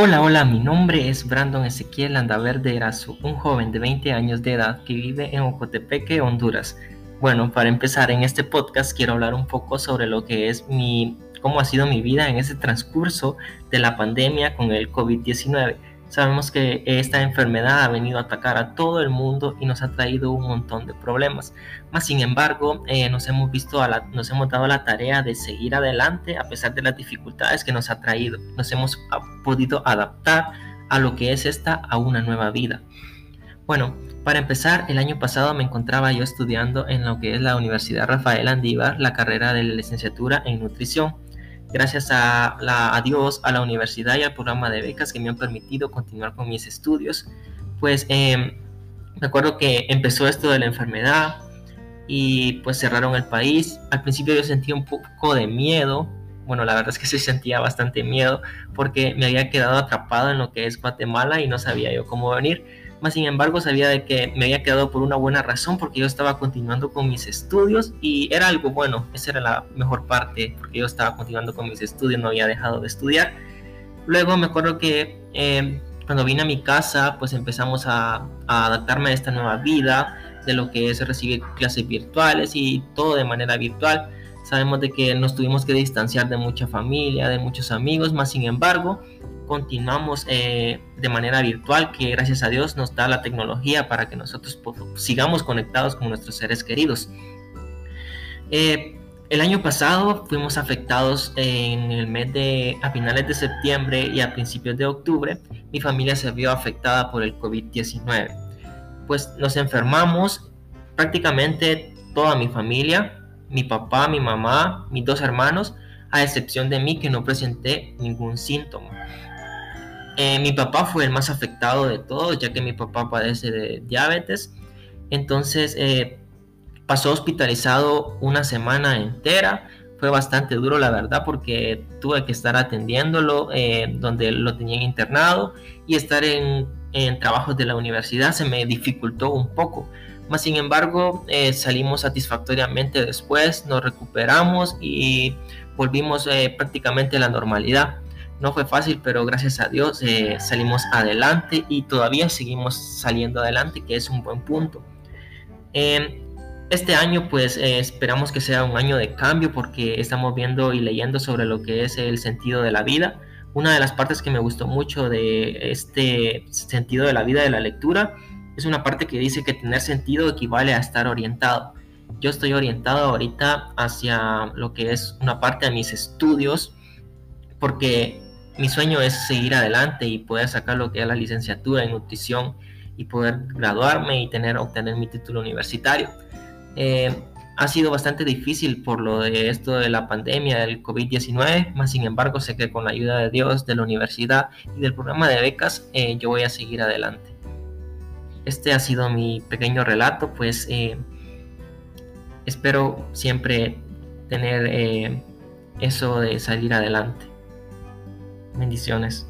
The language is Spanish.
Hola, hola, mi nombre es Brandon Ezequiel Andaverde Erazo, un joven de 20 años de edad que vive en Ocotepeque, Honduras. Bueno, para empezar en este podcast quiero hablar un poco sobre lo que es mi, cómo ha sido mi vida en ese transcurso de la pandemia con el COVID-19. Sabemos que esta enfermedad ha venido a atacar a todo el mundo y nos ha traído un montón de problemas. Mas, sin embargo, eh, nos, hemos visto a nos hemos dado la tarea de seguir adelante a pesar de las dificultades que nos ha traído. Nos hemos podido adaptar a lo que es esta a una nueva vida. Bueno, para empezar, el año pasado me encontraba yo estudiando en lo que es la Universidad Rafael Andívar la carrera de licenciatura en nutrición gracias a, la, Dios, a la universidad y al programa de becas que me han permitido continuar con mis estudios, pues em, me acuerdo que empezó esto de la enfermedad y pues cerraron el país. Al principio yo sentía un poco de miedo, bueno, la verdad es que sí sentía bastante miedo porque me había quedado atrapado en lo que es Guatemala y no sabía yo cómo venir más sin embargo sabía de que me había quedado por una buena razón porque yo estaba continuando con mis estudios y era algo bueno, esa era la mejor parte porque yo estaba continuando con mis estudios, no había dejado de estudiar. Luego me acuerdo que eh, cuando vine a mi casa pues empezamos a, a adaptarme a esta nueva vida de lo que es recibir clases virtuales y todo de manera virtual. Sabemos de que nos tuvimos que distanciar de mucha familia, de muchos amigos, más sin embargo continuamos eh, de manera virtual, que gracias a Dios nos da la tecnología para que nosotros sigamos conectados con nuestros seres queridos. Eh, el año pasado fuimos afectados en el mes de, a finales de septiembre y a principios de octubre, mi familia se vio afectada por el COVID-19. Pues nos enfermamos prácticamente toda mi familia, mi papá, mi mamá, mis dos hermanos, a excepción de mí que no presenté ningún síntoma. Eh, mi papá fue el más afectado de todos, ya que mi papá padece de diabetes. Entonces eh, pasó hospitalizado una semana entera. Fue bastante duro, la verdad, porque tuve que estar atendiéndolo eh, donde lo tenían internado y estar en, en, trabajos de la universidad se me dificultó un poco. Mas, sin embargo, salimos satisfactoriamente después, nos recuperamos y volvimos prácticamente a la normalidad. No fue fácil, pero gracias a Dios eh, salimos adelante y todavía seguimos saliendo adelante, que es un buen punto. Este año pues eh, esperamos que sea un año de cambio porque estamos viendo y leyendo sobre lo que es el sentido de la vida. Una de las partes que me gustó mucho de este sentido de la vida de la lectura es una parte que dice que tener sentido equivale a estar orientado. Yo estoy orientado ahorita hacia lo que es una parte de mis estudios porque mi sueño es seguir adelante y poder sacar lo que es la licenciatura en nutrición y poder graduarme y tener, obtener mi título universitario. Eh, ha sido bastante difícil por lo de esto de la pandemia del COVID-19, más sin embargo sé que con la ayuda de Dios, de la universidad y del programa de becas, eh, yo voy a seguir adelante. Este ha sido mi pequeño relato, pues eh, espero siempre tener eso de salir adelante. Bendiciones.